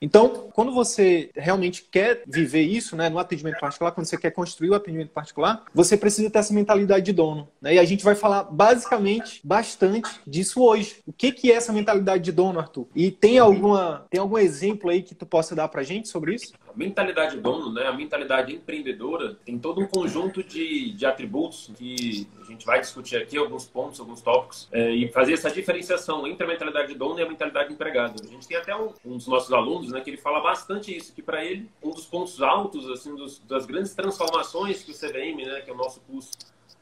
Então, quando você realmente quer viver isso, né, no atendimento particular, quando você quer construir o atendimento particular, você precisa ter essa mentalidade de dono. Né? E a gente vai falar basicamente bastante disso hoje. O que, que é essa mentalidade de dono, Arthur? E tem alguma tem algum exemplo aí que tu possa dar pra gente sobre isso? Mentalidade dono, né, a mentalidade empreendedora, tem todo um conjunto de, de atributos que a gente vai discutir aqui, alguns pontos, alguns tópicos, é, e fazer essa diferenciação entre a mentalidade dono e a mentalidade empregado. A gente tem até um, um dos nossos alunos, né, que ele fala bastante isso, que para ele, um dos pontos altos, assim, dos, das grandes transformações que o CVM, né, que é o nosso curso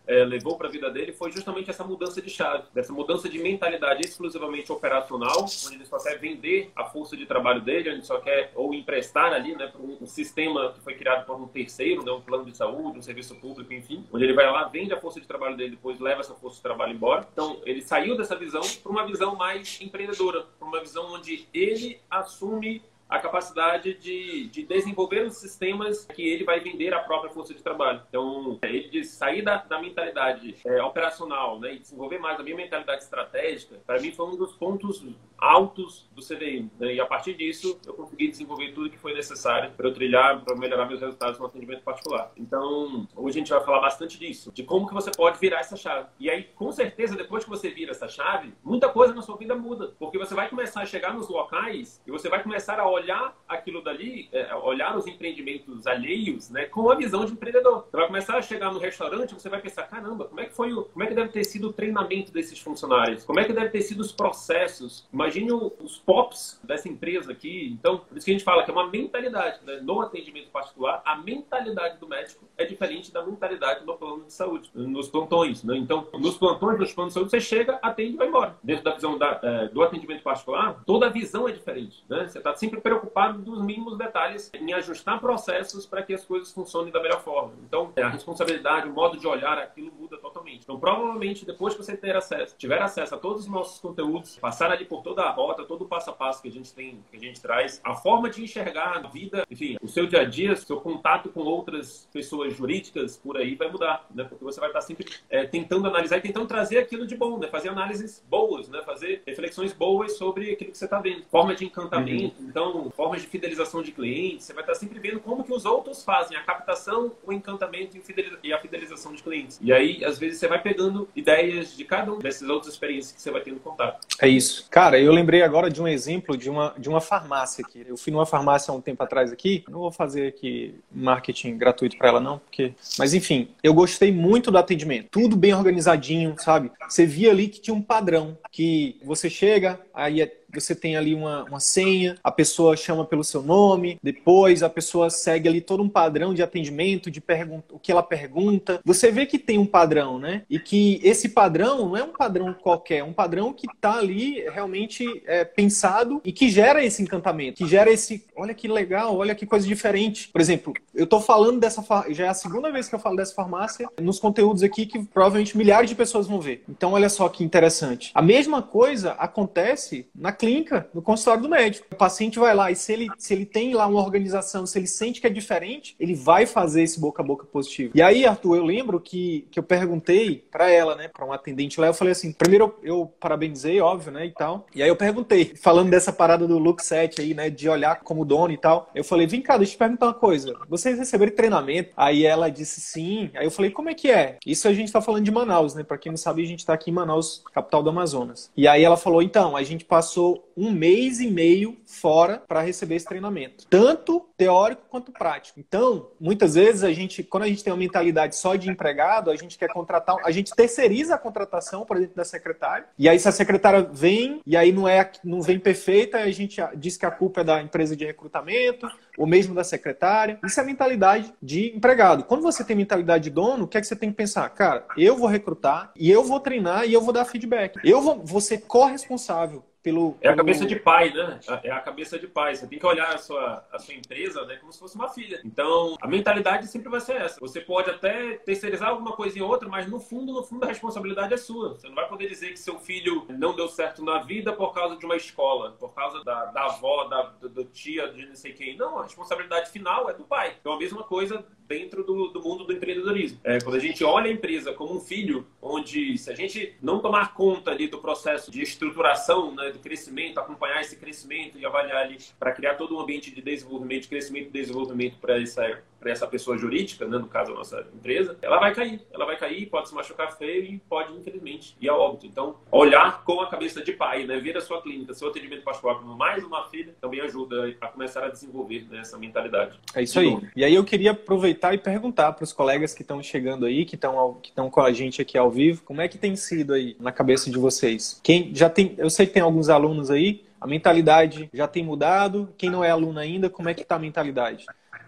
é, levou para a vida dele foi justamente essa mudança de chave, dessa mudança de mentalidade exclusivamente operacional, onde ele só quer vender a força de trabalho dele, onde só quer ou emprestar ali, né, para um, um, sistema que foi criado por um terceiro, né, um plano de saúde, um serviço público, enfim, onde ele vai lá, vende a força de trabalho dele, depois leva essa força de trabalho embora. Então, ele saiu dessa visão para uma visão mais empreendedora, para uma visão onde ele assume a capacidade de, de desenvolver os sistemas que ele vai vender a própria força de trabalho. Então, ele diz sair da, da mentalidade é, operacional né, e desenvolver mais a minha mentalidade estratégica, para mim foi um dos pontos altos do CDI. Né? E a partir disso, eu consegui desenvolver tudo que foi necessário para eu trilhar, para melhorar meus resultados no atendimento particular. Então, hoje a gente vai falar bastante disso, de como que você pode virar essa chave. E aí, com certeza, depois que você vira essa chave, muita coisa na sua vida muda, porque você vai começar a chegar nos locais e você vai começar a olhar olhar aquilo dali, é, olhar os empreendimentos alheios, né, com a visão de empreendedor. Você vai começar a chegar no restaurante, você vai pensar, caramba, como é que foi o, como é que deve ter sido o treinamento desses funcionários? Como é que deve ter sido os processos? Imagine os POPs dessa empresa aqui. Então, por isso que a gente fala que é uma mentalidade, né? No atendimento particular, a mentalidade do médico é diferente da mentalidade do plano de saúde, nos plantões, né? Então, nos plantões, nos planos de saúde, você chega, atende e vai embora. Dentro da visão da, é, do atendimento particular, toda a visão é diferente, né? Você está sempre preocupado dos mínimos detalhes em ajustar processos para que as coisas funcionem da melhor forma. Então, a responsabilidade, o modo de olhar aquilo muda totalmente. Então, provavelmente, depois que você ter acesso, tiver acesso a todos os nossos conteúdos, passar ali por toda a rota, todo o passo a passo que a gente tem, que a gente traz, a forma de enxergar a vida, enfim, o seu dia a dia, seu contato com outras pessoas jurídicas por aí vai mudar, né? Porque você vai estar sempre é, tentando analisar e tentando trazer aquilo de bom, né? Fazer análises boas, né? Fazer reflexões boas sobre aquilo que você está vendo. Forma de encantamento, uhum. Então formas de fidelização de clientes, você vai estar sempre vendo como que os outros fazem a captação, o encantamento e a fidelização de clientes. E aí, às vezes, você vai pegando ideias de cada um dessas outras experiências que você vai tendo contato. É isso. Cara, eu lembrei agora de um exemplo de uma, de uma farmácia aqui. Eu fui numa farmácia há um tempo atrás aqui, não vou fazer aqui marketing gratuito para ela não, porque... Mas enfim, eu gostei muito do atendimento. Tudo bem organizadinho, sabe? Você via ali que tinha um padrão, que você chega, aí é você tem ali uma, uma senha, a pessoa chama pelo seu nome, depois a pessoa segue ali todo um padrão de atendimento, de o que ela pergunta. Você vê que tem um padrão, né? E que esse padrão não é um padrão qualquer, é um padrão que está ali realmente é, pensado e que gera esse encantamento, que gera esse, olha que legal, olha que coisa diferente. Por exemplo, eu estou falando dessa, já é a segunda vez que eu falo dessa farmácia nos conteúdos aqui que provavelmente milhares de pessoas vão ver. Então, olha só que interessante. A mesma coisa acontece na clínica, no consultório do médico. O paciente vai lá e se ele, se ele tem lá uma organização, se ele sente que é diferente, ele vai fazer esse boca a boca positivo. E aí, Arthur, eu lembro que, que eu perguntei para ela, né, para um atendente lá, eu falei assim, primeiro eu, eu parabenizei, óbvio, né, e tal. E aí eu perguntei, falando dessa parada do look set aí, né, de olhar como dono e tal. Eu falei, vem cá, deixa eu te perguntar uma coisa. Vocês receberam treinamento? Aí ela disse sim. Aí eu falei, como é que é? Isso a gente tá falando de Manaus, né? Para quem não sabe, a gente tá aqui em Manaus, capital do Amazonas. E aí ela falou, então, a gente passou passou um mês e meio fora para receber esse treinamento, tanto teórico quanto prático. Então, muitas vezes a gente, quando a gente tem uma mentalidade só de empregado, a gente quer contratar, a gente terceiriza a contratação, por exemplo, da secretária. E aí se a secretária vem e aí não é, não vem perfeita, a gente diz que a culpa é da empresa de recrutamento, ou mesmo da secretária. Isso é a mentalidade de empregado. Quando você tem mentalidade de dono, o que é que você tem que pensar? Cara, eu vou recrutar e eu vou treinar e eu vou dar feedback. Eu vou, vou ser corresponsável pelo, É a cabeça de pai, né? É a cabeça de pai. Você tem que olhar a sua, a sua empresa né, como se fosse uma filha. Então, a mentalidade sempre vai ser essa. Você pode até terceirizar alguma coisa em outra, mas no fundo, no fundo, a responsabilidade é sua. Você não vai poder dizer que seu filho não deu certo na vida por causa de uma escola, por causa da, da avó, da, do, tia, de não sei quem. Não, a responsabilidade final é do pai. Então, a mesma coisa dentro do, do mundo do empreendedorismo. É, quando a gente olha a empresa como um filho, onde se a gente não tomar conta ali do processo de estruturação, né, do crescimento, acompanhar esse crescimento e avaliar ali para criar todo um ambiente de desenvolvimento, de crescimento e desenvolvimento para essa para essa pessoa jurídica, né, no caso a nossa empresa, ela vai cair. Ela vai cair, pode se machucar feio e pode, infelizmente, ir a óbito. Então, olhar com a cabeça de pai, né, ver a sua clínica, seu atendimento particular como mais uma filha, também ajuda a começar a desenvolver né, essa mentalidade. É isso aí. E aí eu queria aproveitar e perguntar para os colegas que estão chegando aí, que estão que estão com a gente aqui ao vivo, como é que tem sido aí na cabeça de vocês? Quem já tem, eu sei que tem alguns alunos aí, a mentalidade já tem mudado. Quem não é aluno ainda, como é que está a mentalidade?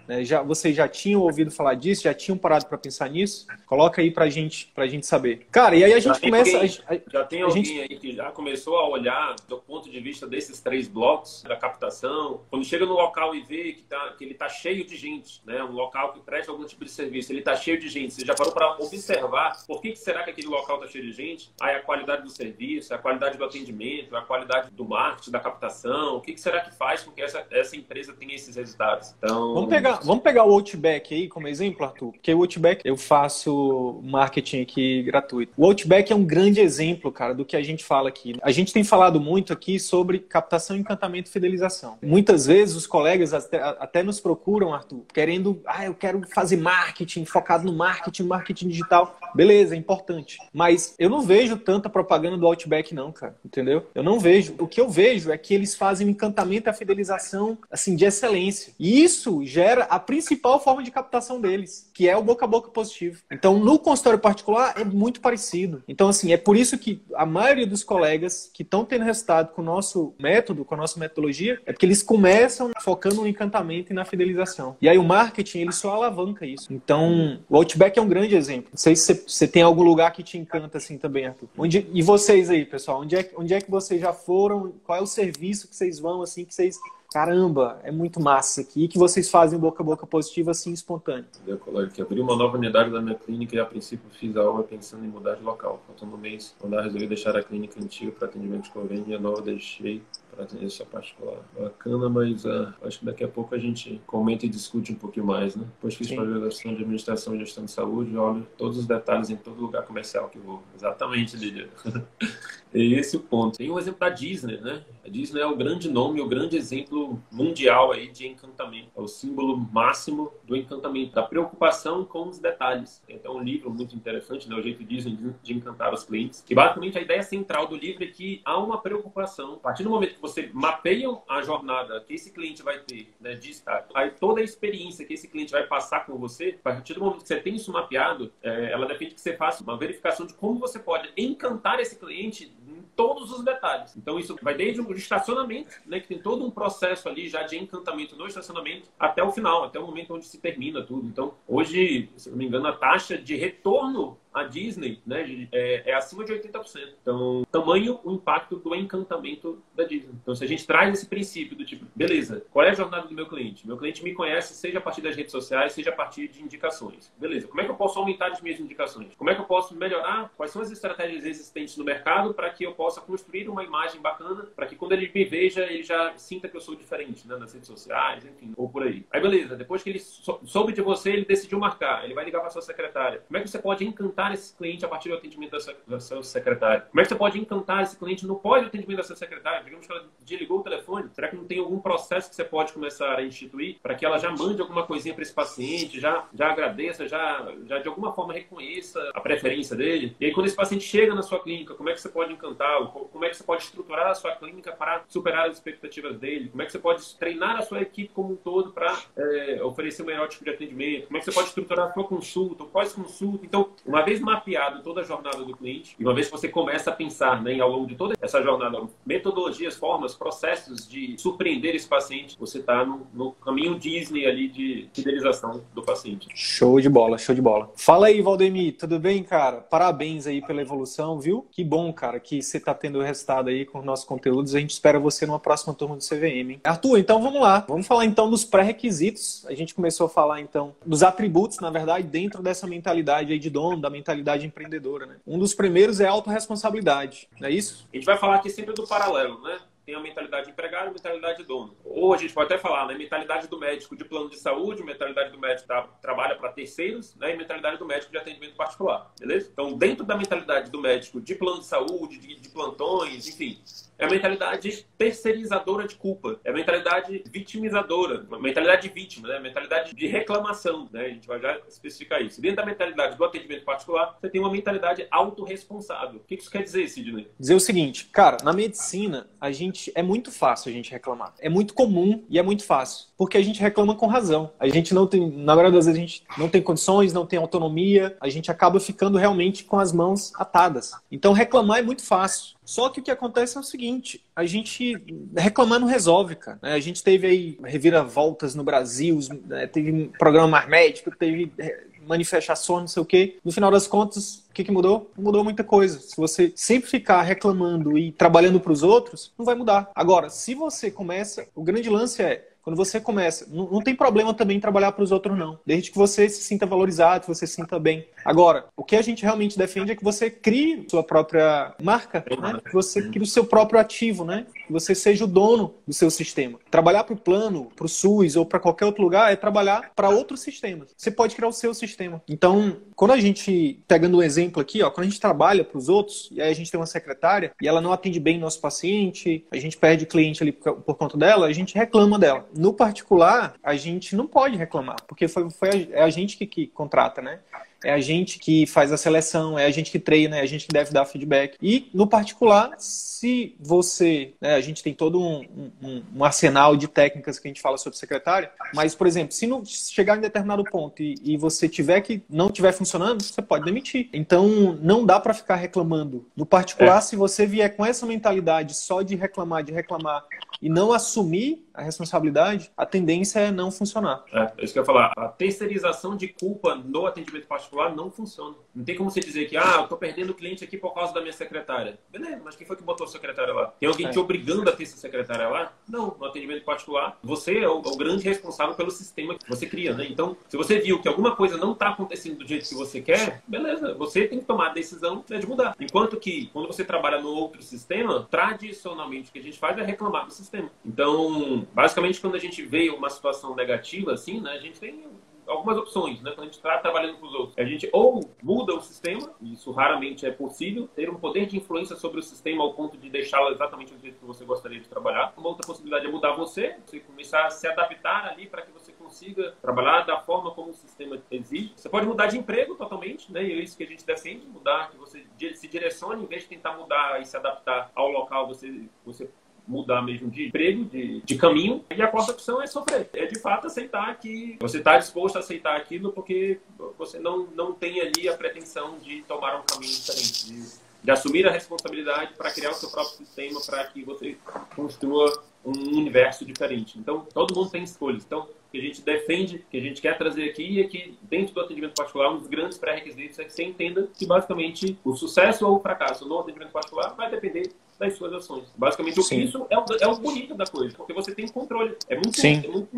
Né? Já, vocês já tinham ouvido falar disso? Já tinham parado para pensar nisso? Coloca aí para gente, a gente saber. Cara, e aí a gente já começa. Alguém, a, já tem alguém gente... aí que já começou a olhar do ponto de vista desses três blocos da captação. Quando chega no local e vê que, tá, que ele está cheio de gente, né? um local que presta algum tipo de serviço, ele está cheio de gente. Você já parou para observar por que, que será que aquele local está cheio de gente? Aí a qualidade do serviço, a qualidade do atendimento, a qualidade do marketing, da captação. O que, que será que faz com que essa, essa empresa tenha esses resultados? Então, vamos pegar vamos pegar o Outback aí como exemplo, Arthur, porque o Outback eu faço marketing aqui gratuito. O Outback é um grande exemplo, cara, do que a gente fala aqui. A gente tem falado muito aqui sobre captação, encantamento e fidelização. Muitas vezes os colegas até, até nos procuram, Arthur, querendo, ah, eu quero fazer marketing, focado no marketing, marketing digital. Beleza, é importante. Mas eu não vejo tanta propaganda do Outback, não, cara. Entendeu? Eu não vejo. O que eu vejo é que eles fazem o encantamento e a fidelização, assim, de excelência. E isso gera a principal forma de captação deles, que é o boca a boca positivo. Então, no consultório particular é muito parecido. Então, assim, é por isso que a maioria dos colegas que estão tendo resultado com o nosso método, com a nossa metodologia, é porque eles começam focando no encantamento e na fidelização. E aí o marketing, ele só alavanca isso. Então, o Outback é um grande exemplo. Não sei se você tem algum lugar que te encanta assim também, Arthur. Onde, e vocês aí, pessoal? Onde é, onde é que vocês já foram? Qual é o serviço que vocês vão, assim, que vocês caramba, é muito massa aqui. E que vocês fazem boca a boca positiva assim, espontâneo? Eu coloquei que abri uma nova unidade da minha clínica e a princípio fiz a obra pensando em mudar de local. Faltando um mês, quando eu resolvi deixar a clínica antiga para atendimento de convênio e a nova deixei atender essa particular. Bacana, mas uh, acho que daqui a pouco a gente comenta e discute um pouquinho mais, né? Depois fiz pós-graduação de administração e gestão de saúde, olho todos os detalhes em todo lugar comercial que vou. Exatamente, Lídia. é esse o ponto. Tem o exemplo da Disney, né? A Disney é o grande nome, o grande exemplo mundial aí de encantamento. É o símbolo máximo do encantamento, da preocupação com os detalhes. Tem até um livro muito interessante, né? O jeito Disney de encantar os clientes. Que basicamente a ideia central do livro é que há uma preocupação. A partir do momento que você mapeia a jornada que esse cliente vai ter né, de estar, aí toda a experiência que esse cliente vai passar com você, a partir do momento que você tem isso mapeado, é, ela depende que você faça uma verificação de como você pode encantar esse cliente em todos os detalhes. Então isso vai desde o estacionamento, né, que tem todo um processo ali já de encantamento no estacionamento, até o final, até o momento onde se termina tudo. Então hoje, se não me engano, a taxa de retorno a Disney né, é, é, acima de 80%. Então, tamanho o impacto do encantamento da Disney. Então, se a gente traz esse princípio do tipo, beleza, qual é a jornada do meu cliente? Meu cliente me conhece, seja a partir das redes sociais, seja a partir de indicações. Beleza, como é que eu posso aumentar as minhas indicações? Como é que eu posso melhorar? Quais são as estratégias existentes no mercado para que eu possa construir uma imagem bacana, para que quando ele me veja, ele já sinta que eu sou diferente né, nas redes sociais, enfim, ou por aí. Aí, beleza, depois que ele soube de você, ele decidiu marcar, ele vai ligar para sua secretária. Como é que você pode encantar encantar esse cliente a partir do atendimento da sua, da sua secretária? Como é que você pode encantar esse cliente no pós-atendimento da sua secretária? Digamos que ela desligou o telefone. Será que não tem algum processo que você pode começar a instituir para que ela já mande alguma coisinha para esse paciente, já, já agradeça, já, já de alguma forma reconheça a preferência dele? E aí, quando esse paciente chega na sua clínica, como é que você pode encantá-lo? Como é que você pode estruturar a sua clínica para superar as expectativas dele? Como é que você pode treinar a sua equipe como um todo para é, oferecer o melhor tipo de atendimento? Como é que você pode estruturar a sua consulta, pós-consulta? Então, uma vez mapeado toda a jornada do cliente, e uma vez que você começa a pensar né, ao longo de toda essa jornada, metodologias, formas, processos de surpreender esse paciente, você está no, no, caminho Disney ali de fidelização do paciente. Show de bola, show de bola. Fala aí, Valdemir, tudo bem, cara? Parabéns aí pela evolução, viu? Que bom, cara, que você está tendo resultado aí com nossos conteúdos. A gente espera você numa próxima turma do CVM. Hein? Arthur, então vamos lá. Vamos falar então dos pré-requisitos. A gente começou a falar então dos atributos, na verdade, dentro dessa mentalidade aí de dono, da mentalidade empreendedora, né? Um dos primeiros é a autorresponsabilidade, não é isso? A gente vai falar aqui sempre do paralelo, né? Tem a mentalidade de empregado e a mentalidade de dono. Ou a gente pode até falar, né? Mentalidade do médico de plano de saúde, mentalidade do médico que trabalha para terceiros, né? E mentalidade do médico de atendimento particular, beleza? Então, dentro da mentalidade do médico de plano de saúde, de, de plantões, enfim, é a mentalidade terceirizadora de culpa, é a mentalidade vitimizadora, uma mentalidade de vítima, né? mentalidade de reclamação, né? A gente vai já especificar isso. Dentro da mentalidade do atendimento particular, você tem uma mentalidade autorresponsável. O que isso quer dizer, Sidney? Dizer o seguinte, cara, na medicina, a gente é muito fácil a gente reclamar. É muito comum e é muito fácil, porque a gente reclama com razão. A gente não tem, na maioria das vezes a gente não tem condições, não tem autonomia, a gente acaba ficando realmente com as mãos atadas. Então reclamar é muito fácil. Só que o que acontece é o seguinte: a gente reclamar não resolve, cara. Né? A gente teve aí reviravoltas no Brasil, né? teve programa mais médico, teve é, manifestações, não sei o quê. No final das contas, o que, que mudou? Mudou muita coisa. Se você sempre ficar reclamando e trabalhando para os outros, não vai mudar. Agora, se você começa, o grande lance é quando você começa, não, não tem problema também trabalhar para os outros, não. Desde que você se sinta valorizado, que você se sinta bem. Agora, o que a gente realmente defende é que você crie sua própria marca, né? que você crie o seu próprio ativo, né? que você seja o dono do seu sistema. Trabalhar para o plano, para o SUS ou para qualquer outro lugar é trabalhar para outros sistemas. Você pode criar o seu sistema. Então, quando a gente, pegando um exemplo aqui, ó, quando a gente trabalha para os outros, e aí a gente tem uma secretária e ela não atende bem nosso paciente, a gente perde cliente ali por, por conta dela, a gente reclama dela. No particular, a gente não pode reclamar, porque foi, foi a, é a gente que, que contrata, né? é a gente que faz a seleção, é a gente que treina, é a gente que deve dar feedback. E, no particular, se você. Né, a gente tem todo um, um, um, arsenal de técnicas que a gente fala sobre secretária, mas, por exemplo, se não chegar em determinado ponto e, e você tiver que não estiver funcionando, você pode demitir. Então, não dá para ficar reclamando. No particular, é. se você vier com essa mentalidade só de reclamar, de reclamar e não assumir a responsabilidade, a tendência é não funcionar. É, é isso que eu ia falar. A terceirização de culpa no atendimento particular não funciona. Não tem como você dizer que, ah, eu tô perdendo o cliente aqui por causa da minha secretária. Beleza, mas quem foi que botou a secretária lá? Tem alguém é. te obrigando a ter essa secretária lá? Não, no atendimento particular, você é o, é o, grande responsável pelo sistema que você cria, né? Então, se você viu que alguma coisa não está acontecendo do jeito que você quer, beleza, você tem que tomar a decisão né, de mudar. Enquanto que, quando você trabalha no outro sistema, tradicionalmente o que a gente faz é reclamar do sistema. Então, basicamente, quando a gente vê uma situação negativa, assim, né, a gente tem algumas opções, né? Quando a gente está trabalhando com os outros. A gente ou muda o sistema, isso raramente é possível, ter um poder de influência sobre o sistema ao ponto de deixá-lo exatamente do jeito que você gostaria de trabalhar. Uma outra possibilidade é mudar você, você começar a se adaptar ali para que você consiga trabalhar da forma como o sistema exige. Você pode mudar de emprego totalmente, né? E é isso que a gente defende, mudar, que você se direcione, em vez de tentar mudar e se adaptar ao local, você, você mudar mesmo de emprego, de, de caminho. E a quarta opção é sofrer. É de fato aceitar que você está disposto a aceitar aquilo porque você não, não tem ali a pretensão de tomar um caminho diferente, de, de assumir a responsabilidade para criar o seu próprio sistema para que você construa um universo diferente. Então, todo mundo tem escolhas. Então, o que a gente defende, que a gente quer trazer aqui é que, dentro do atendimento particular, um dos grandes pré-requisitos é que você entenda que, basicamente, o sucesso ou o fracasso no atendimento particular vai depender das suas ações. Basicamente, Sim. isso é o, é o bonito da coisa, porque você tem controle. É muito, Sim. é muito,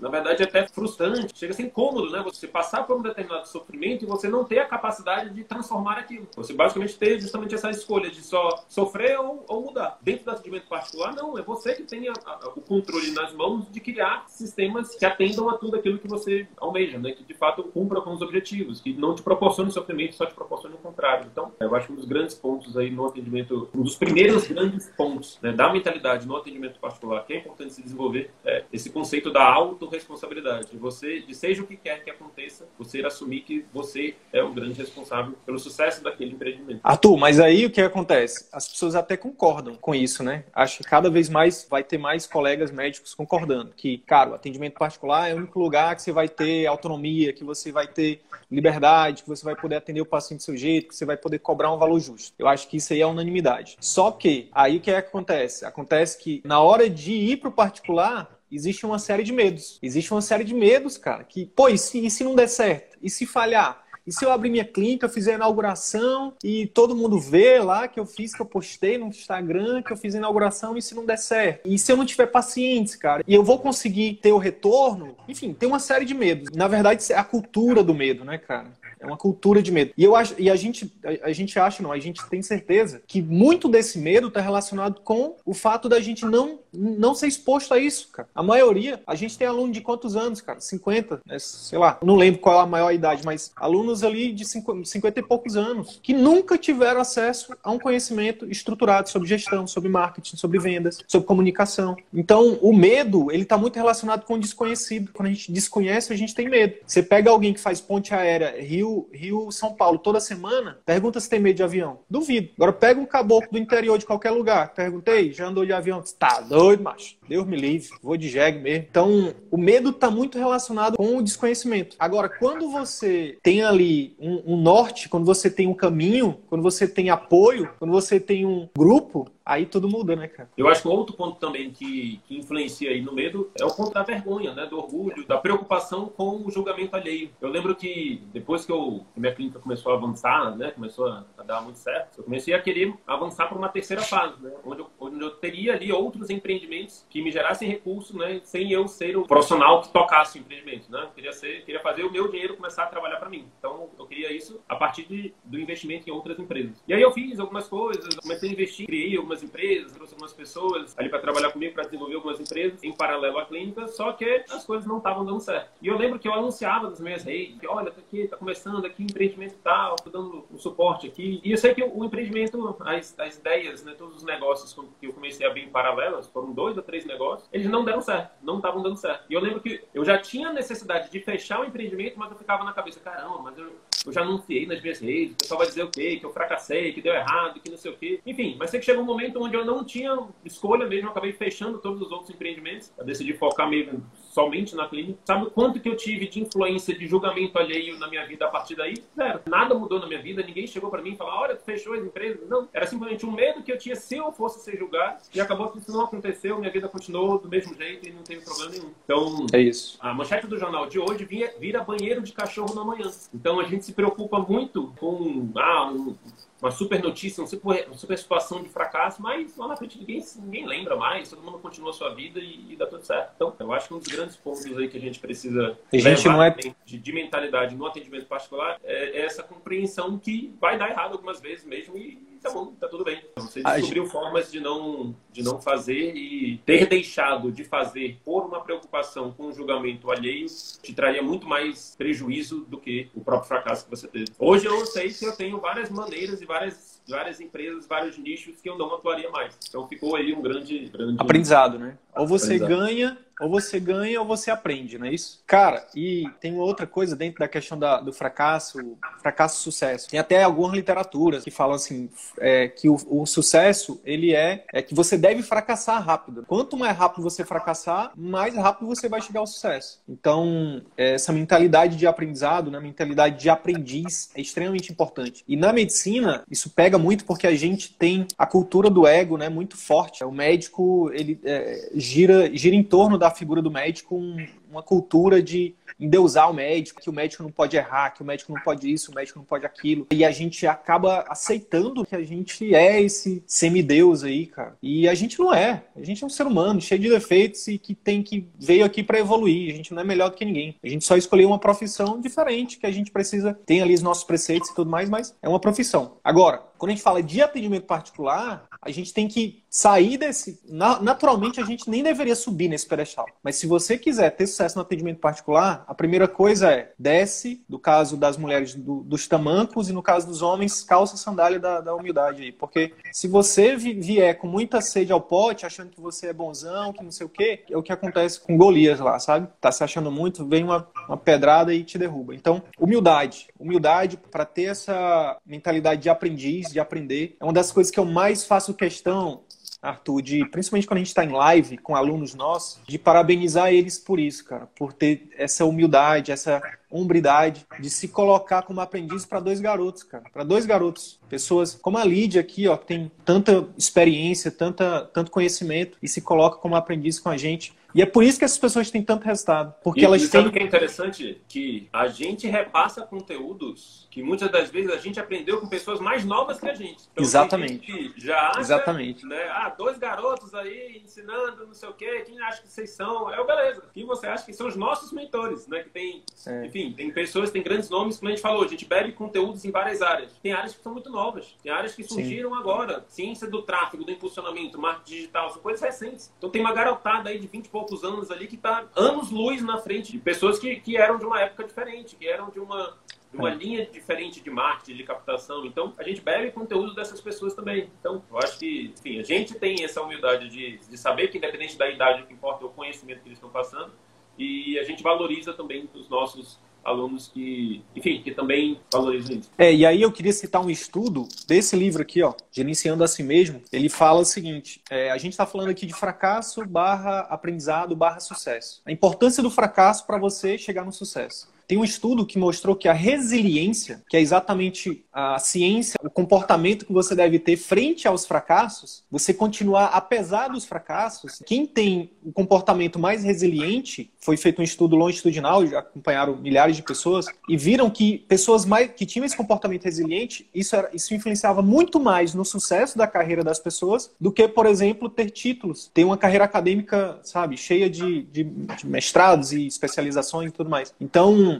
na verdade, é até frustrante, chega a ser incômodo, né? Você passar por um determinado sofrimento e você não ter a capacidade de transformar aquilo. Você basicamente ter justamente essa escolha de só sofrer ou, ou mudar. Dentro do atendimento particular, não, é você que tem a, a, o controle nas mãos de criar sistemas que atendam a tudo aquilo que você almeja, né? Que de fato cumpra com os objetivos, que não te proporcione sofrimento, só te proporcione o contrário. Então, eu acho que um dos grandes pontos aí no atendimento, um dos primeiros grandes pontos né, da mentalidade no atendimento particular que é importante se desenvolver é esse conceito da autorresponsabilidade. De você, de seja o que quer que aconteça, você assumir que você é o grande responsável pelo sucesso daquele empreendimento. Arthur, mas aí o que acontece? As pessoas até concordam com isso, né? Acho que cada vez mais vai ter mais colegas médicos concordando que, cara, o atendimento particular é o único lugar que você vai ter autonomia, que você vai ter liberdade, que você vai poder atender o paciente do seu jeito, que você vai poder cobrar um valor justo. Eu acho que isso aí é unanimidade. Só que aí o que, é que acontece? Acontece que na hora de ir para o particular, existe uma série de medos. Existe uma série de medos, cara, que, pô, e se, e se não der certo? E se falhar? E se eu abrir minha clínica, eu fizer a inauguração e todo mundo vê lá que eu fiz, que eu postei no Instagram, que eu fiz a inauguração e se não der certo? E se eu não tiver pacientes, cara? E eu vou conseguir ter o retorno? Enfim, tem uma série de medos. Na verdade, é a cultura do medo, né, cara? É uma cultura de medo. E eu acho, e a gente, a, a gente acha, não, a gente tem certeza que muito desse medo está relacionado com o fato da gente não, não ser exposto a isso, cara. A maioria, a gente tem aluno de quantos anos, cara? 50, né? sei lá, não lembro qual é a maior idade, mas alunos ali de 50 e poucos anos que nunca tiveram acesso a um conhecimento estruturado sobre gestão, sobre marketing, sobre vendas, sobre comunicação. Então, o medo, ele está muito relacionado com o desconhecido. Quando a gente desconhece, a gente tem medo. Você pega alguém que faz ponte aérea Rio Rio, São Paulo toda semana, pergunta se tem medo de avião. Duvido. Agora pega um caboclo do interior de qualquer lugar. Perguntei, já andou de avião? Tá doido, macho. Deus me livre. Vou de jegue mesmo. Então, o medo está muito relacionado com o desconhecimento. Agora, quando você tem ali um, um norte, quando você tem um caminho, quando você tem apoio, quando você tem um grupo, aí tudo muda, né, cara? Eu acho que outro ponto também que, que influencia aí no medo é o ponto da vergonha, né? Do orgulho, da preocupação com o julgamento alheio. Eu lembro que depois que, eu, que minha clínica começou a avançar, né? Começou a, a dar muito certo, eu comecei a querer avançar para uma terceira fase, né? Onde eu, onde eu teria ali outros empreendimentos que me gerassem recurso, né? Sem eu ser o profissional que tocasse o empreendimento, né? Eu queria, ser, queria fazer o meu dinheiro começar a trabalhar para mim. Então, eu queria isso a partir de, do investimento em outras empresas. E aí eu fiz algumas coisas, comecei a investir, criei algumas algumas empresas, trouxe algumas pessoas ali para trabalhar comigo, para desenvolver algumas empresas em paralelo à clínica, só que as coisas não estavam dando certo. E eu lembro que eu anunciava nas minhas redes, que olha, tá aqui, tá começando aqui empreendimento tal, tô dando um suporte aqui. E eu sei que o empreendimento, as, as ideias, né, todos os negócios que eu comecei a abrir em paralelas, foram dois ou três negócios, eles não deram certo, não estavam dando certo. E eu lembro que eu já tinha necessidade de fechar o empreendimento, mas eu ficava na cabeça, caramba, mas eu, eu já anunciei nas minhas redes, o pessoal vai dizer o quê? Que eu fracassei, que deu errado, que não sei o quê. Enfim, mas sei que chegou um momento onde eu não tinha escolha mesmo, eu acabei fechando todos os outros empreendimentos. Eu decidi focar mesmo somente na clínica. Sabe quanto que eu tive de influência de julgamento alheio na minha vida a partir daí? Zero. Nada mudou na minha vida, ninguém chegou para mim e falou: olha, tu fechou as empresas. Não, era simplesmente um medo que eu tinha se eu fosse ser julgado e acabou que isso não aconteceu, minha vida continuou do mesmo jeito e não teve problema nenhum. Então, é isso. A manchete do jornal de hoje vira, vira banheiro de cachorro na manhã. Então a gente se preocupa muito com ah, um, uma super notícia, uma super, uma super situação de fracasso, mas lá na frente ninguém, ninguém lembra mais, todo mundo continua a sua vida e, e, dá tudo certo. Então, eu acho que um dos grandes pontos aí que a gente precisa a gente não é... de, de, mentalidade no atendimento particular é, é, essa compreensão que vai dar errado algumas vezes mesmo e tá bom, tá tudo bem. Então, você descobriu gente... formas de não, de não fazer e ter deixado de fazer por uma preocupação com o julgamento alheio te traria muito mais prejuízo do que o próprio fracasso que você teve. Hoje eu sei que eu tenho várias maneiras e várias, várias empresas, vários nichos que eu não atuaria mais. Então ficou aí um grande... grande... Aprendizado, né? Ou você ganha ou você ganha ou você aprende, não é isso? Cara, e tem outra coisa dentro da questão da, do fracasso, fracasso sucesso. Tem até algumas literaturas que falam assim, é, que o, o, sucesso, ele é, é que você deve fracassar rápido. Quanto mais rápido você fracassar, mais rápido você vai chegar ao sucesso. Então, essa mentalidade de aprendizado, né, mentalidade de aprendiz é extremamente importante. E na medicina, isso pega muito porque a gente tem a cultura do ego, né, muito forte. O médico, ele é, gira, gira em torno da figura do médico um, uma cultura de endeusar o médico, que o médico não pode errar, que o médico não pode isso, o médico não pode aquilo. E a gente acaba aceitando que a gente é esse semideus aí, cara. E a gente não é. A gente é um ser humano cheio de defeitos e que tem que veio aqui para evoluir. A gente não é melhor do que ninguém. A gente só escolheu uma profissão diferente que a gente precisa, tem ali os nossos preceitos e tudo mais, mas é uma profissão. Agora, quando a gente fala de atendimento particular, a gente tem que sair desse. Naturalmente, a gente nem deveria subir nesse pedestal. Mas se você quiser ter sucesso no atendimento particular, a primeira coisa é desce, no caso das mulheres, do, dos tamancos, e no caso dos homens, calça sandália da, da humildade aí. Porque se você vier com muita sede ao pote, achando que você é bonzão, que não sei o quê, é o que acontece com Golias lá, sabe? Tá se achando muito, vem uma, uma pedrada e te derruba. Então, humildade. Humildade para ter essa mentalidade de aprendiz, de aprender. É uma das coisas que eu mais faço questão Arthur, de principalmente quando a gente está em live com alunos nossos, de parabenizar eles por isso, cara, por ter essa humildade, essa hombridade de se colocar como aprendiz para dois garotos, cara, para dois garotos, pessoas como a Lídia aqui, ó, que tem tanta experiência, tanta, tanto conhecimento e se coloca como aprendiz com a gente. E é por isso que essas pessoas têm tanto resultado. Porque e, elas e têm. Sabe o que é interessante? Que a gente repassa conteúdos que muitas das vezes a gente aprendeu com pessoas mais novas que a gente. Então, Exatamente. Gente já acha, Exatamente. Né, ah, dois garotos aí ensinando, não sei o quê, quem acha que vocês são? É o beleza. Quem você acha que são os nossos mentores, né? Que tem, é. enfim, tem pessoas, tem grandes nomes, como a gente falou, a gente bebe conteúdos em várias áreas. Tem áreas que são muito novas, tem áreas que surgiram Sim. agora. Ciência do tráfego, do impulsionamento, marketing digital, são coisas recentes. Então tem uma garotada aí de 20 e poucos anos ali que está anos luz na frente de pessoas que, que eram de uma época diferente, que eram de uma de uma é. linha diferente de marketing, de captação. Então, a gente bebe conteúdo dessas pessoas também. Então, eu acho que, enfim, a gente tem essa humildade de, de saber que, independente da idade, o que importa é o conhecimento que eles estão passando. E a gente valoriza também os nossos alunos que, enfim, que também valorizam isso. É, e aí eu queria citar um estudo desse livro aqui, ó, Gerenciando a Si Mesmo. Ele fala o seguinte, é, a gente está falando aqui de fracasso barra aprendizado barra sucesso. A importância do fracasso para você chegar no sucesso. Tem um estudo que mostrou que a resiliência, que é exatamente a ciência, o comportamento que você deve ter frente aos fracassos, você continuar apesar dos fracassos, quem tem o comportamento mais resiliente, foi feito um estudo longitudinal, acompanharam milhares de pessoas, e viram que pessoas mais, que tinham esse comportamento resiliente, isso, era, isso influenciava muito mais no sucesso da carreira das pessoas do que, por exemplo, ter títulos, ter uma carreira acadêmica, sabe, cheia de, de, de mestrados e especializações e tudo mais. Então,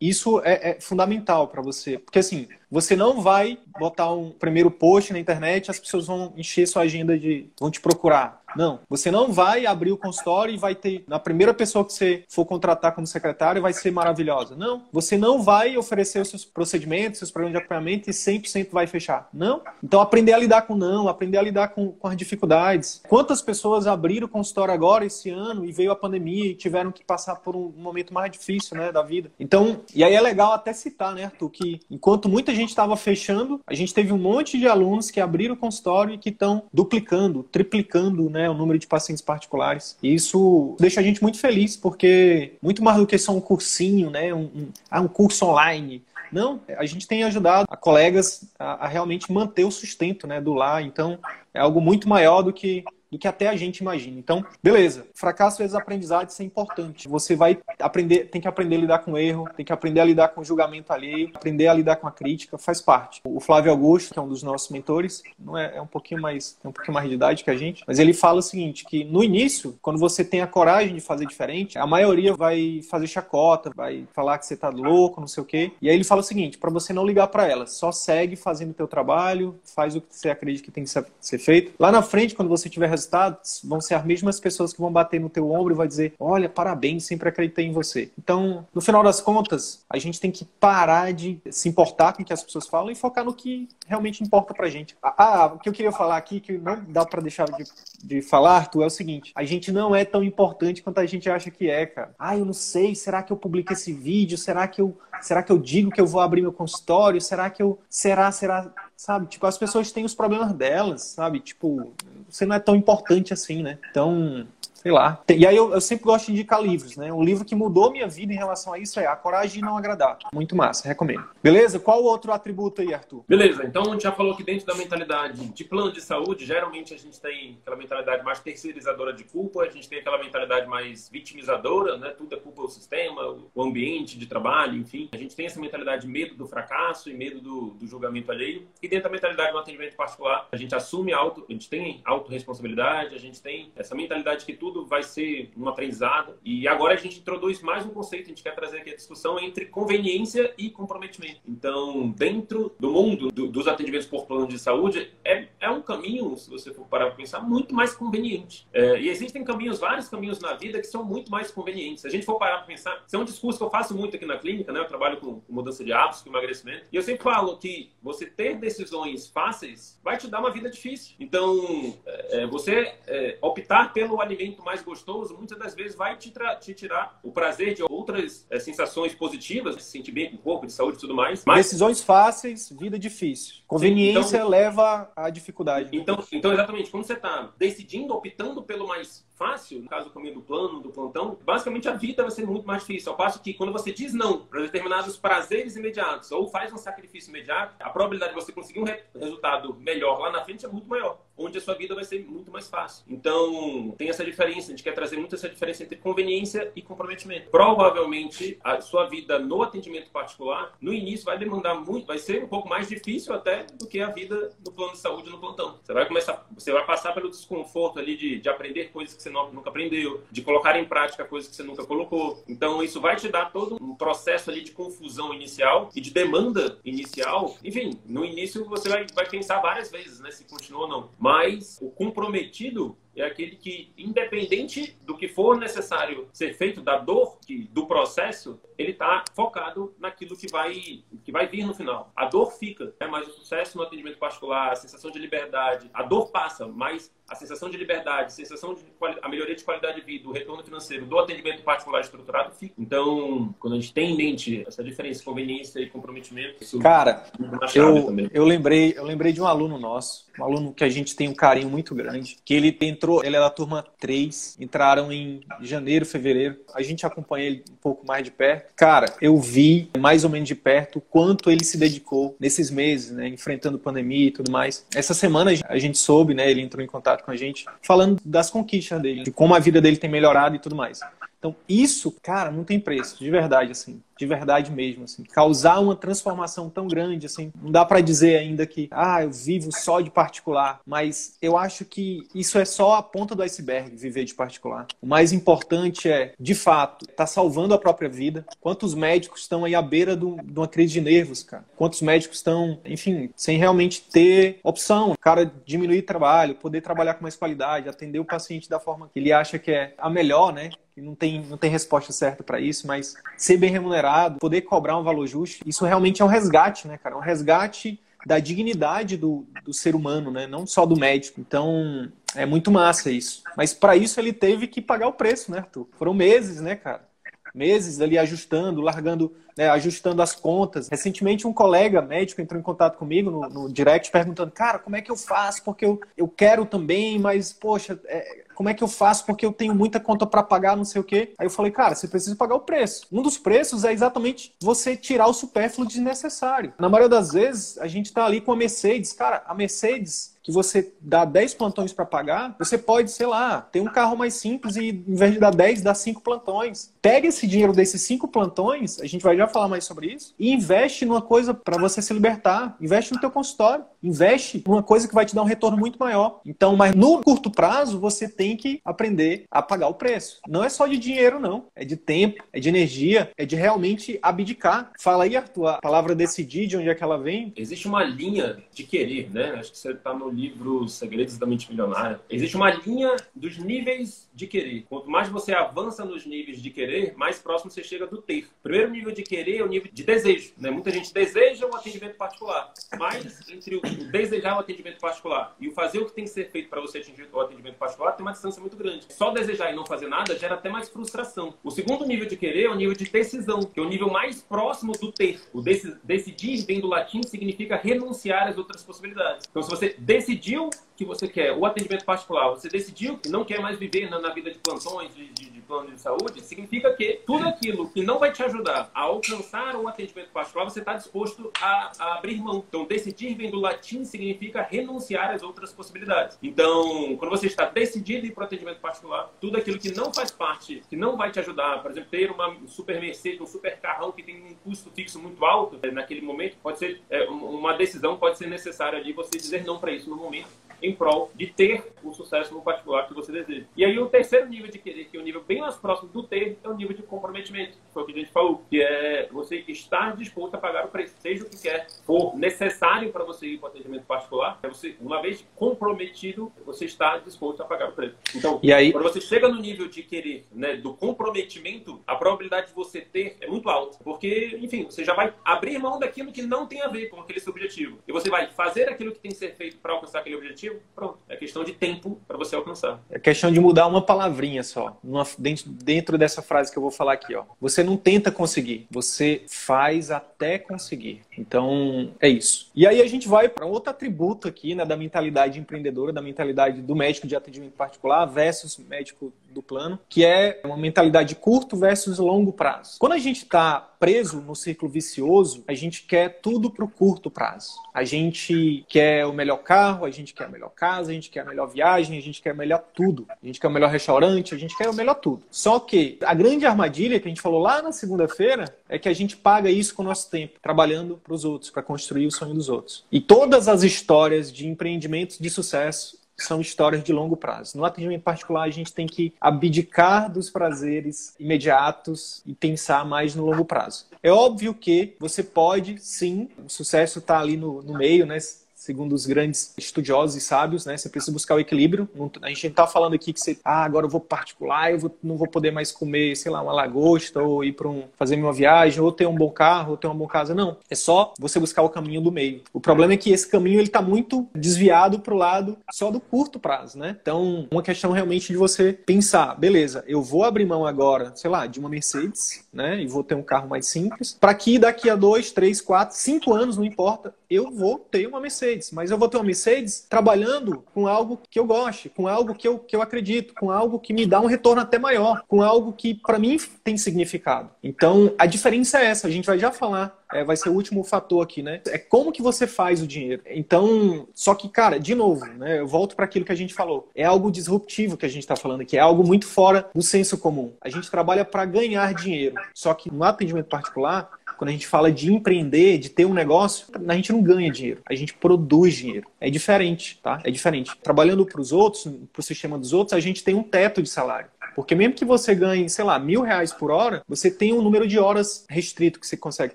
isso é, é fundamental para você. Porque assim, você não vai botar um primeiro post na internet, as pessoas vão encher sua agenda de. vão te procurar. Não. Você não vai abrir o consultório e vai ter. Na primeira pessoa que você for contratar como secretário, vai ser maravilhosa. Não. Você não vai oferecer os seus procedimentos, seus programas de acompanhamento e 100% vai fechar. Não. Então, aprender a lidar com não, aprender a lidar com, com as dificuldades. Quantas pessoas abriram o consultório agora, esse ano, e veio a pandemia e tiveram que passar por um momento mais difícil, né, da vida? Então, e aí é legal até citar, né, Arthur, que enquanto muita gente estava fechando, a gente teve um monte de alunos que abriram o consultório e que estão duplicando, triplicando, né, o número de pacientes particulares. E isso deixa a gente muito feliz, porque muito mais do que só um cursinho, né, um, um, ah, um curso online, não, a gente tem ajudado a colegas a, a, realmente manter o sustento né, do lar. Então, é algo muito maior do que do que até a gente imagina. Então, beleza. Fracasso vezes aprendizado, isso é importante. Você vai aprender, tem que aprender a lidar com erro, tem que aprender a lidar com o julgamento alheio, aprender a lidar com a crítica, faz parte. O Flávio Augusto, que é um dos nossos mentores, não é, é um pouquinho mais, tem um pouquinho mais de idade que a gente, mas ele fala o seguinte, que no início, quando você tem a coragem de fazer diferente, a maioria vai fazer chacota, vai falar que você tá louco, não sei o quê. E aí ele fala o seguinte, para você não ligar para ela, só segue fazendo o teu trabalho, faz o que você acredita que tem que ser feito. Lá na frente, quando você tiver resultados, vão ser as mesmas pessoas que vão bater no teu ombro e vai dizer: "Olha, parabéns, sempre acreditei em você". Então, no final das contas, a gente tem que parar de se importar com o que as pessoas falam e focar no que realmente importa pra gente. Ah, ah o que eu queria falar aqui que não dá para deixar de, de falar, tu é o seguinte: a gente não é tão importante quanto a gente acha que é, cara. Ah, eu não sei, será que eu publico esse vídeo? Será que eu será que eu digo que eu vou abrir meu consultório? Será que eu será será sabe? Tipo, as pessoas têm os problemas delas, sabe? Tipo, você não é tão importante assim, né? Então, sei lá. E aí eu, eu, sempre gosto de indicar livros, né? Um livro que mudou minha vida em relação a isso é A Coragem de Não Agradar. Muito massa, recomendo. Beleza? Qual outro atributo aí, Arthur? Beleza, então a gente já falou que dentro da mentalidade de plano de saúde, geralmente a gente tem aquela mentalidade mais terceirizadora de culpa, a gente tem aquela mentalidade mais vitimizadora, né? Tudo é culpa do sistema, o ambiente de trabalho, enfim. A gente tem essa mentalidade de medo do fracasso e medo do, do julgamento alheio. E dentro da mentalidade do atendimento particular, a gente assume auto, a gente tem autorresponsabilidade, a gente tem essa mentalidade que tudo vai ser um aprendizado. E agora a gente introduz mais um conceito, a gente quer trazer aqui a discussão entre conveniência e comprometimento. Então, dentro do mundo do, dos atendimentos por plano de saúde, é, é um caminho, se você for parar para pensar, muito mais conveniente. É, e existem caminhos, vários caminhos na vida que são muito mais convenientes. Se a gente for parar para pensar, isso é um discurso que eu faço muito aqui na clínica, né? Eu trabalho com, com mudança de hábitos, com emagrecimento. E eu sempre falo que você ter decisões fáceis vai te dar uma vida difícil. Então, é, você é, optar pelo alimento mais gostoso, muitas das vezes vai te, te tirar o prazer de outras é, sensações positivas, se sentir bem com o corpo, de saúde e tudo mais. Mas... Decisões fáceis, vida difícil. Conveniência então, leva à dificuldade. Então, então, exatamente, quando você está decidindo, optando pelo mais fácil, no caso do caminho do plano, do plantão, basicamente a vida vai ser muito mais difícil. Ao passo que quando você diz não para determinados prazeres imediatos ou faz um sacrifício imediato, a probabilidade de você conseguir um re resultado melhor lá na frente é muito maior, onde a sua vida vai ser muito mais fácil. Então, tem essa diferença, a gente quer trazer muito essa diferença entre conveniência e comprometimento. Provavelmente, a sua vida no atendimento particular, no início vai demandar muito, vai ser um pouco mais difícil até do que a vida no plano de saúde no plantão. Você vai começar, você vai passar pelo desconforto ali de, de aprender coisas que você você nunca aprendeu, de colocar em prática coisas que você nunca colocou. Então, isso vai te dar todo um processo ali de confusão inicial e de demanda inicial. Enfim, no início você vai, vai pensar várias vezes, né, se continua ou não. Mas o comprometido é aquele que, independente do que for necessário ser feito, da dor que, do processo, ele está focado naquilo que vai, que vai vir no final. A dor fica, né? mas o sucesso no atendimento particular, a sensação de liberdade, a dor passa, mas a sensação de liberdade, a sensação de a melhoria de qualidade de vida, o retorno financeiro do atendimento particular estruturado fica. Então, quando a gente tem em mente essa diferença, conveniência e comprometimento, isso cara, eu, eu lembrei, eu lembrei de um aluno nosso, um aluno que a gente tem um carinho muito grande, que ele entrou, ele é da turma 3, entraram em janeiro, fevereiro. A gente acompanha ele um pouco mais de perto. Cara, eu vi mais ou menos de perto quanto ele se dedicou nesses meses, né, enfrentando pandemia e tudo mais. Essa semana a gente soube, né, ele entrou em contato com a gente, falando das conquistas dele, de como a vida dele tem melhorado e tudo mais. Então, isso, cara, não tem preço, de verdade, assim, de verdade mesmo, assim. Causar uma transformação tão grande, assim, não dá para dizer ainda que, ah, eu vivo só de particular, mas eu acho que isso é só a ponta do iceberg, viver de particular. O mais importante é, de fato, tá salvando a própria vida. Quantos médicos estão aí à beira do, de uma crise de nervos, cara? Quantos médicos estão, enfim, sem realmente ter opção? Cara diminuir trabalho, poder trabalhar com mais qualidade, atender o paciente da forma que ele acha que é a melhor, né? Não tem, não tem resposta certa para isso, mas ser bem remunerado, poder cobrar um valor justo, isso realmente é um resgate, né, cara? É um resgate da dignidade do, do ser humano, né? Não só do médico. Então, é muito massa isso. Mas para isso ele teve que pagar o preço, né, Arthur? Foram meses, né, cara? Meses ali ajustando, largando, né, ajustando as contas. Recentemente, um colega médico entrou em contato comigo no, no direct perguntando: Cara, como é que eu faço? Porque eu, eu quero também, mas, poxa, é, como é que eu faço porque eu tenho muita conta para pagar, não sei o quê. Aí eu falei, cara, você precisa pagar o preço. Um dos preços é exatamente você tirar o supérfluo desnecessário. Na maioria das vezes, a gente tá ali com a Mercedes. Cara, a Mercedes que você dá 10 plantões para pagar, você pode, sei lá, ter um carro mais simples e em vez de dar 10, dá 5 plantões. Pega esse dinheiro desses 5 plantões, a gente vai já falar mais sobre isso, e investe numa coisa para você se libertar. Investe no teu consultório. Investe numa coisa que vai te dar um retorno muito maior. Então, mas no curto prazo, você tem que aprender a pagar o preço. Não é só de dinheiro, não. É de tempo, é de energia, é de realmente abdicar. Fala aí, Arthur, a palavra decidir, de onde é que ela vem? Existe uma linha de querer, né? Acho que você está no livro Segredos da Mente Milionária, existe uma linha dos níveis de querer. Quanto mais você avança nos níveis de querer, mais próximo você chega do ter. O primeiro nível de querer é o nível de desejo. Né? Muita gente deseja um atendimento particular, mas entre o desejar um atendimento particular e o fazer o que tem que ser feito para você atingir o atendimento particular tem uma distância muito grande. Só desejar e não fazer nada gera até mais frustração. O segundo nível de querer é o nível de decisão, que é o nível mais próximo do ter. O decidir vem do latim significa renunciar às outras possibilidades. Então, se você decidiu que você quer o atendimento particular, você decidiu que não quer mais viver na, na vida de plantões, de, de, de plano de saúde, significa que tudo aquilo que não vai te ajudar a alcançar um atendimento particular, você está disposto a, a, abrir mão. Então, decidir vem do latim significa renunciar às outras possibilidades. Então, quando você está decidido ir para o atendimento particular, tudo aquilo que não faz parte, que não vai te ajudar, por exemplo, ter uma super Mercedes, um super carrão que tem um custo fixo muito alto, é, naquele momento, pode ser é, uma decisão, pode ser necessária ali você dizer não para isso no momento em prol de ter o sucesso no particular que você deseja. E aí o terceiro nível de querer, que é o nível bem mais próximo do ter, é o nível de comprometimento, que foi o que a gente falou, que é você estar disposto a pagar o preço, seja o que quer for necessário para você ir para o atendimento particular, é você, uma vez comprometido, você está disposto a pagar o preço. Então, e aí... quando você chega no nível de querer, né, do comprometimento, a probabilidade de você ter é muito alta, porque, enfim, você já vai abrir mão daquilo que não tem a ver com aquele seu objetivo. E você vai fazer aquilo que tem que ser feito para alcançar aquele objetivo pronto. É questão de tempo para você alcançar. É questão de mudar uma palavrinha só. Numa, dentro, dentro dessa frase que eu vou falar aqui, ó. Você não tenta conseguir, você faz até conseguir. Então, é isso. E aí a gente vai para outro atributo aqui, né, da mentalidade empreendedora, da mentalidade do médico de atendimento particular versus médico do plano, que é uma mentalidade curto versus longo prazo. Quando a gente está preso no círculo vicioso, a gente quer tudo para o curto prazo. A gente quer o melhor carro, a gente quer a melhor casa, a gente quer a melhor viagem, a gente quer melhor tudo. A gente quer o melhor restaurante, a gente quer o melhor tudo. Só que a grande armadilha que a gente falou lá na segunda-feira é que a gente paga isso com o nosso tempo, trabalhando para os outros, para construir o sonho dos outros. E todas as histórias de empreendimentos de sucesso são histórias de longo prazo. No atendimento particular, a gente tem que abdicar dos prazeres imediatos e pensar mais no longo prazo. É óbvio que você pode, sim, o sucesso está ali no, no meio, né? Segundo os grandes estudiosos e sábios, né? Você precisa buscar o equilíbrio. A gente não está falando aqui que você, ah, agora eu vou particular, eu não vou poder mais comer, sei lá, uma lagosta, ou ir para um, fazer uma viagem, ou ter um bom carro, ou ter uma boa casa. Não. É só você buscar o caminho do meio. O problema é que esse caminho ele está muito desviado para o lado só do curto prazo, né? Então, uma questão realmente de você pensar, beleza, eu vou abrir mão agora, sei lá, de uma Mercedes, né? E vou ter um carro mais simples, para que daqui a dois, três, quatro, cinco anos, não importa, eu vou ter uma Mercedes, mas eu vou ter uma Mercedes trabalhando com algo que eu goste, com algo que eu, que eu acredito, com algo que me dá um retorno até maior, com algo que para mim tem significado. Então, a diferença é essa, a gente vai já falar é, vai ser o último fator aqui, né? É como que você faz o dinheiro. Então, só que, cara, de novo, né? Eu volto para aquilo que a gente falou. É algo disruptivo que a gente está falando aqui, é algo muito fora do senso comum. A gente trabalha para ganhar dinheiro. Só que no atendimento particular, quando a gente fala de empreender, de ter um negócio, a gente não ganha dinheiro, a gente produz dinheiro. É diferente, tá? É diferente. Trabalhando para os outros, para o sistema dos outros, a gente tem um teto de salário. Porque mesmo que você ganhe, sei lá, mil reais por hora, você tem um número de horas restrito que você consegue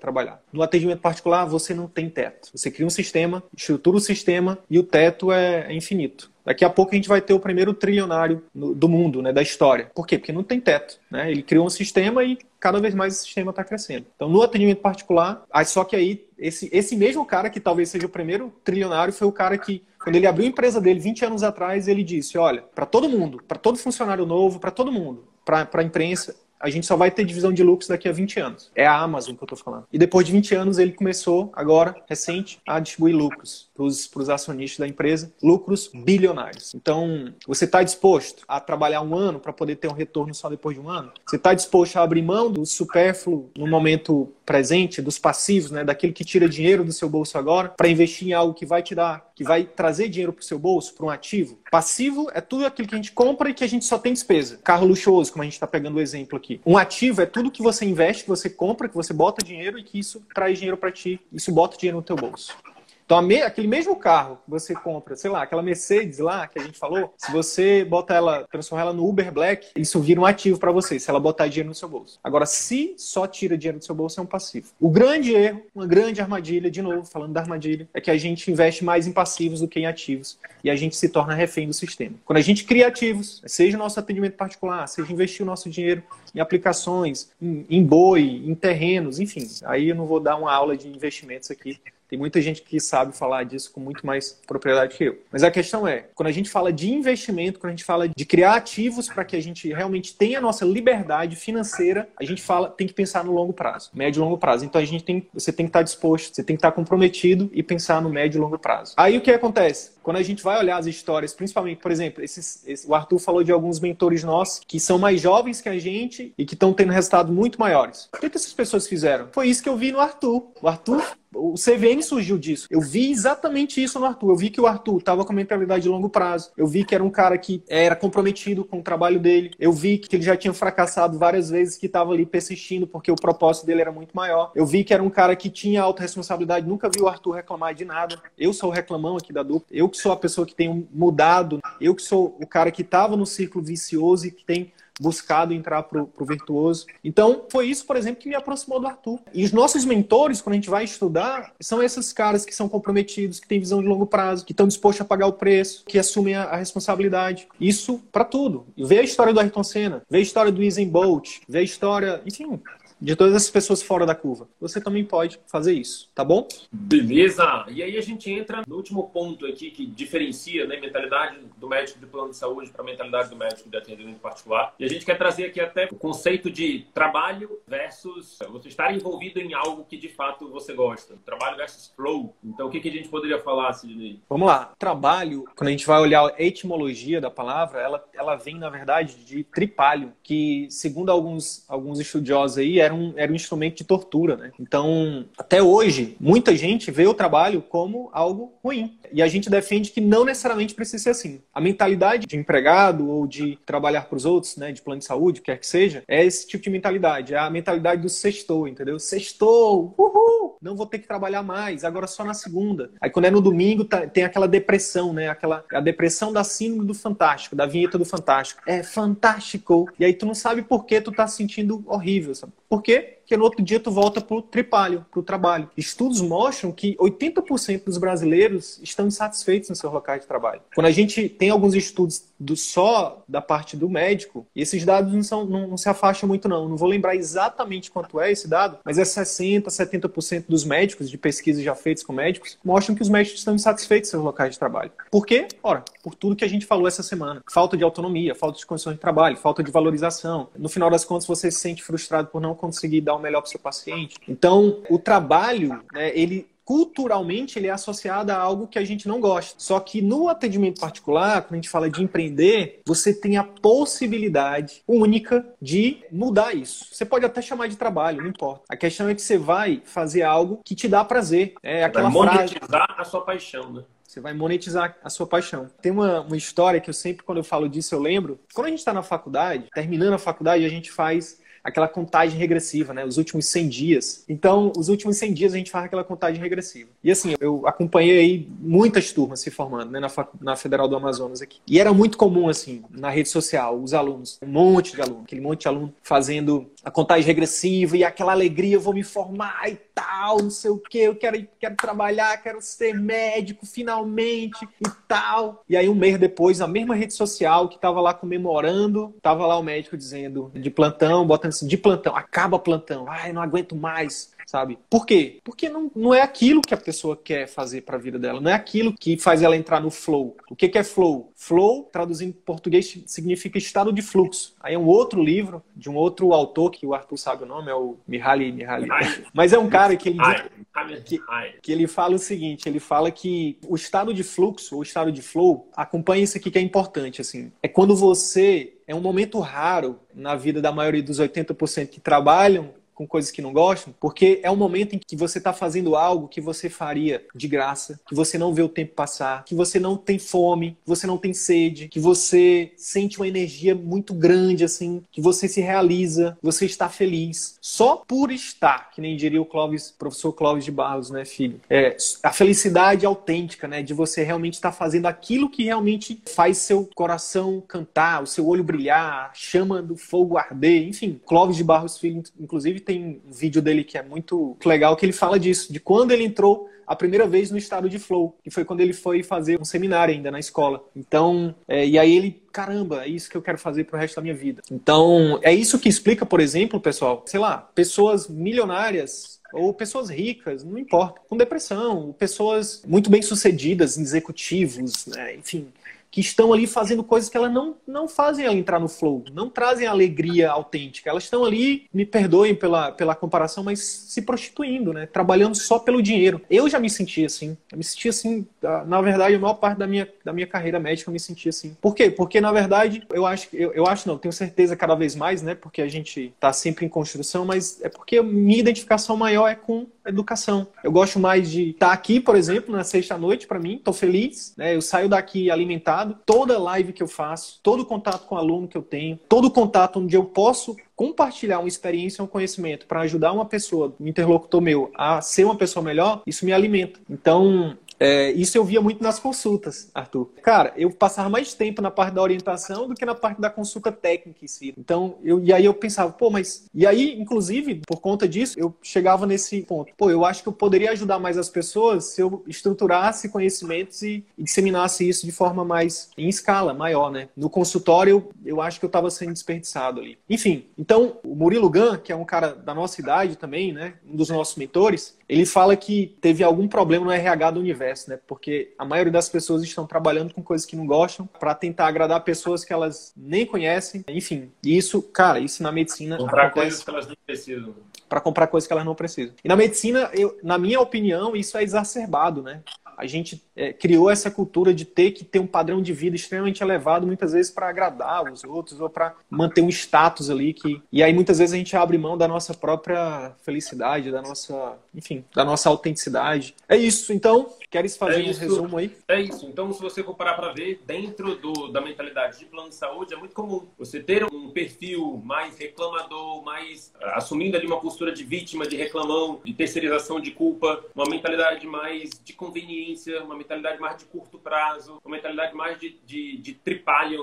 trabalhar. No atendimento particular, você não tem teto. Você cria um sistema, estrutura o sistema e o teto é, é infinito. Daqui a pouco a gente vai ter o primeiro trilionário do mundo, né, da história. Por quê? Porque não tem teto. Né? Ele criou um sistema e cada vez mais esse sistema está crescendo. Então, no atendimento particular, só que aí, esse, esse mesmo cara que talvez seja o primeiro trilionário foi o cara que, quando ele abriu a empresa dele 20 anos atrás, ele disse: olha, para todo mundo, para todo funcionário novo, para todo mundo, para a imprensa, a gente só vai ter divisão de lucros daqui a 20 anos. É a Amazon que eu estou falando. E depois de 20 anos, ele começou, agora, recente, a distribuir lucros para os acionistas da empresa, lucros bilionários. Então, você está disposto a trabalhar um ano para poder ter um retorno só depois de um ano? Você está disposto a abrir mão do supérfluo no momento presente, dos passivos, né, daquilo que tira dinheiro do seu bolso agora, para investir em algo que vai te dar, que vai trazer dinheiro para o seu bolso, para um ativo? Passivo é tudo aquilo que a gente compra e que a gente só tem despesa. Carro luxuoso, como a gente está pegando o exemplo aqui. Um ativo é tudo que você investe, que você compra, que você bota dinheiro e que isso traz dinheiro para ti. Isso bota dinheiro no teu bolso. Então, aquele mesmo carro que você compra, sei lá, aquela Mercedes lá que a gente falou, se você bota ela, transforma ela no Uber Black, isso vira um ativo para você, se ela botar dinheiro no seu bolso. Agora, se só tira dinheiro do seu bolso, é um passivo. O grande erro, uma grande armadilha, de novo, falando da armadilha, é que a gente investe mais em passivos do que em ativos e a gente se torna refém do sistema. Quando a gente cria ativos, seja o nosso atendimento particular, seja investir o nosso dinheiro em aplicações, em, em boi, em terrenos, enfim, aí eu não vou dar uma aula de investimentos aqui, Tem muita gente que sabe falar disso com muito mais propriedade que eu. Mas a questão é, quando a gente fala de investimento, quando a gente fala de criar ativos para que a gente realmente tenha a nossa liberdade financeira, a gente fala, tem que pensar no longo prazo, médio e longo prazo. Então a gente tem, você tem que estar disposto, você tem que estar comprometido e pensar no médio e longo prazo. Aí o que acontece? Quando a gente vai olhar as histórias, principalmente, por exemplo, esses, esse, o Arthur falou de alguns mentores nossos que são mais jovens que a gente e que estão tendo resultados muito maiores. O que, que essas pessoas fizeram? Foi isso que eu vi no Arthur. O Arthur o CVM surgiu disso. Eu vi exatamente isso no Arthur. Eu vi que o Arthur estava com mentalidade de longo prazo. Eu vi que era um cara que era comprometido com o trabalho dele. Eu vi que ele já tinha fracassado várias vezes, que estava ali persistindo porque o propósito dele era muito maior. Eu vi que era um cara que tinha autorresponsabilidade. Nunca vi o Arthur reclamar de nada. Eu sou o reclamão aqui da dupla. Eu que sou a pessoa que tem mudado. Eu que sou o cara que estava no círculo vicioso e que tem buscado entrar pro, pro virtuoso. Então, foi isso, por exemplo, que me aproximou do Arthur. E os nossos mentores, quando a gente vai estudar, são esses caras que são comprometidos, que têm visão de longo prazo, que estão dispostos a pagar o preço, que assumem a, a responsabilidade. Isso para tudo. Vê a história do Ayrton Senna, vê a história do Usain Bolt, vê a história, enfim, de todas as pessoas fora da curva. Você também pode fazer isso, tá bom? Beleza. E aí a gente entra no último ponto aqui que diferencia né, a mentalidade do médico de plano de saúde para a mentalidade do médico de atendimento particular. E a gente quer trazer aqui até o conceito de trabalho versus você estar envolvido em algo que de fato você gosta. Trabalho versus flow. Então o que, que a gente poderia falar, Sidney? Vamos lá. Trabalho, quando a gente vai olhar a etimologia da palavra, ela, ela vem, na verdade, de tripalho, que segundo alguns, alguns estudiosos aí, era um, era um instrumento de tortura, né? Então, até hoje, muita gente vê o trabalho como algo ruim. E a gente defende que não necessariamente precisa ser assim. A mentalidade de empregado ou de trabalhar para os outros, né, de plano de saúde, quer que seja, é esse tipo de mentalidade. É a mentalidade do sextou, entendeu? Sextou, uhul! Não vou ter que trabalhar mais, agora só na segunda. Aí quando é no domingo, tá, tem aquela depressão, né? Aquela, a depressão da síndrome do fantástico, da vinheta do fantástico. É fantástico. E aí tu não sabe por que tu tá sentindo horrível, sabe? Por Porque no outro dia tu volta pro tripalho, pro trabalho. Estudos mostram que 80% dos brasileiros estão insatisfeitos no seu local de trabalho. Quando a gente tem alguns estudos do só da parte do médico, e esses dados não, são, não, não se afastam muito não. Não vou lembrar exatamente quanto é esse dado, mas é 60, 70% dos médicos de pesquisas já feitas com médicos mostram que os médicos estão insatisfeitos com seus locais de trabalho. Por quê? Ora, por tudo que a gente falou essa semana. Falta de autonomia, falta de condições de trabalho, falta de valorização. No final das contas, você se sente frustrado por não conseguir dar o melhor para o seu paciente. Então, o trabalho, né, ele culturalmente ele é associado a algo que a gente não gosta. Só que no atendimento particular, quando a gente fala de empreender, você tem a possibilidade única de mudar isso. Você pode até chamar de trabalho, não importa. A questão é que você vai fazer algo que te dá prazer. É aquela vai monetizar frase... a sua paixão, né? Você vai monetizar a sua paixão. Tem uma, uma história que eu sempre, quando eu falo disso, eu lembro. Quando a gente está na faculdade, terminando a faculdade, a gente faz aquela contagem regressiva, né? Os últimos 100 dias. Então, os últimos 100 dias a gente faz aquela contagem regressiva. E assim, eu acompanhei aí muitas turmas se formando, né? Na, na Federal do Amazonas aqui. E era muito comum, assim, na rede social, os alunos, um monte de aluno, aquele monte de aluno fazendo a contagem regressiva e aquela alegria, eu vou me formar e tal, não sei o que, eu quero, quero trabalhar, quero ser médico finalmente e tal. E aí um mês depois, a mesma rede social que estava lá comemorando, tava lá o médico dizendo de plantão, botando assim, de plantão, acaba plantão, ai, não aguento mais sabe? Por quê? Porque não, não é aquilo que a pessoa quer fazer para a vida dela, não é aquilo que faz ela entrar no flow. O que, que é flow? Flow, traduzindo em português, significa estado de fluxo. Aí é um outro livro de um outro autor, que o Arthur sabe o nome, é o Mihaly Mihaly. Mas é um cara que ele, que, que ele fala o seguinte, ele fala que o estado de fluxo, ou estado de flow, acompanha isso aqui que é importante, assim. É quando você é um momento raro na vida da maioria dos 80% que trabalham com coisas que não gostam, porque é um momento em que você está fazendo algo que você faria de graça, que você não vê o tempo passar, que você não tem fome, que você não tem sede, que você sente uma energia muito grande, assim, que você se realiza, você está feliz. Só por estar, que nem diria o Clóvis, professor Clóvis de Barros, né, filho? É, a felicidade autêntica, né, de você realmente estar fazendo aquilo que realmente faz seu coração cantar, o seu olho brilhar, a chama do fogo arder, enfim. Clóvis de Barros, filho, inclusive, tem um vídeo dele que é muito legal, que ele fala disso, de quando ele entrou a primeira vez no estado de flow, que foi quando ele foi fazer um seminário ainda na escola. Então, é, e aí ele, caramba, é isso que eu quero fazer pro resto da minha vida. Então, é isso que explica, por exemplo, pessoal, sei lá, pessoas milionárias ou pessoas ricas, não importa, com depressão, pessoas muito bem sucedidas, executivos, né? enfim, que estão ali fazendo coisas que elas não, não fazem ela entrar no flow, não trazem alegria autêntica. Elas estão ali, me perdoem pela, pela comparação, mas se prostituindo, né? Trabalhando só pelo dinheiro. Eu já me senti assim. Eu me senti assim, na verdade, a maior parte da minha, da minha carreira médica eu me senti assim. Por quê? Porque, na verdade, eu acho, eu, eu acho não, tenho certeza cada vez mais, né? Porque a gente está sempre em construção, mas é porque minha identificação maior é com educação. Eu gosto mais de estar tá aqui, por exemplo, na sexta-noite, para mim, tô feliz, né? Eu saio daqui alimentado toda live que eu faço, todo contato com o aluno que eu tenho, todo contato onde eu posso compartilhar uma experiência, um conhecimento para ajudar uma pessoa, um interlocutor meu, a ser uma pessoa melhor, isso me alimenta. Então, é, isso eu via muito nas consultas, Arthur. Cara, eu passava mais tempo na parte da orientação do que na parte da consulta técnica em si. Então, eu, e aí eu pensava, pô, mas. E aí, inclusive, por conta disso, eu chegava nesse ponto. Pô, eu acho que eu poderia ajudar mais as pessoas se eu estruturasse conhecimentos e, e disseminasse isso de forma mais. em escala maior, né? No consultório, eu, acho que eu estava sendo desperdiçado ali. Enfim, então, o Murilo Gun, que é um cara da nossa idade também, né? Um dos nossos mentores, ele fala que teve algum problema no RH do universo né? Porque a maioria das pessoas estão trabalhando com coisas que não gostam para tentar agradar pessoas que elas nem conhecem. Enfim, isso, cara, isso na medicina comprar acontece... coisas que elas não precisam. Para comprar coisas que elas não precisam. E na medicina, eu, na minha opinião, isso é exacerbado, né? A gente é, criou essa cultura de ter que ter um padrão de vida extremamente elevado, muitas vezes para agradar os outros ou para manter um status ali que e aí muitas vezes a gente abre mão da nossa própria felicidade, da nossa, enfim, da nossa autenticidade. É isso. Então, queres fazer é um resumo aí? É isso. Então, se você for parar para ver, dentro do, da mentalidade de plano de saúde, é muito comum você ter um perfil mais reclamador, mais assumindo ali uma postura de vítima, de reclamão, de terceirização de culpa, uma mentalidade mais de conveniência uma mentalidade mais de curto prazo, uma mentalidade mais de, de, de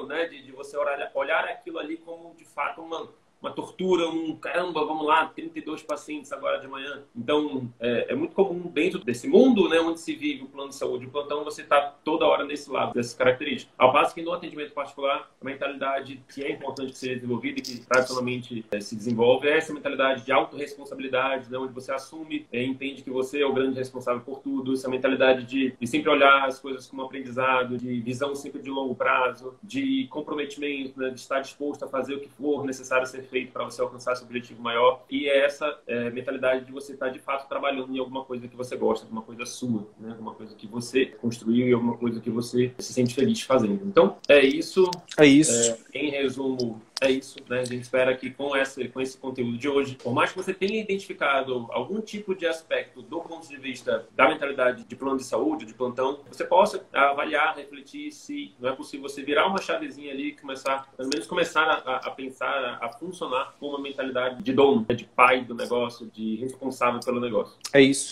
né? De, de você olhar, olhar aquilo ali como de fato uma, uma tortura, um caramba, vamos lá, 32 pacientes agora de manhã. Então, é, é, muito comum dentro desse mundo, né, onde se vive o plano de saúde, o plantão, você está toda hora nesse lado dessas características. Ao passo que no atendimento particular, a mentalidade que é importante seja desenvolvida e que tradicionalmente é, se desenvolve é essa mentalidade de autorresponsabilidade, né, onde você assume, é, entende que você é o grande responsável por tudo, essa mentalidade de, de sempre olhar as coisas como aprendizado, de visão sempre de longo prazo, de comprometimento, né, de estar disposto a fazer o que for necessário ser feito para você alcançar esse objetivo maior. E é essa é, mentalidade de você estar tá, de fato trabalhando em alguma coisa que você gosta, alguma coisa sua, né? alguma coisa que você construiu e alguma coisa que você se sente feliz fazendo. Então, é isso. É isso. É, em resumo, é isso, né? A gente espera que com, essa, com esse conteúdo de hoje, por mais que você tenha identificado algum tipo de aspecto do ponto de vista da mentalidade de plano de saúde, de plantão, você possa avaliar, refletir se não é possível você virar uma chavezinha ali e começar, pelo menos começar a, a pensar, a, a, funcionar com uma mentalidade de dono, de pai do negócio, de responsável pelo negócio. É isso.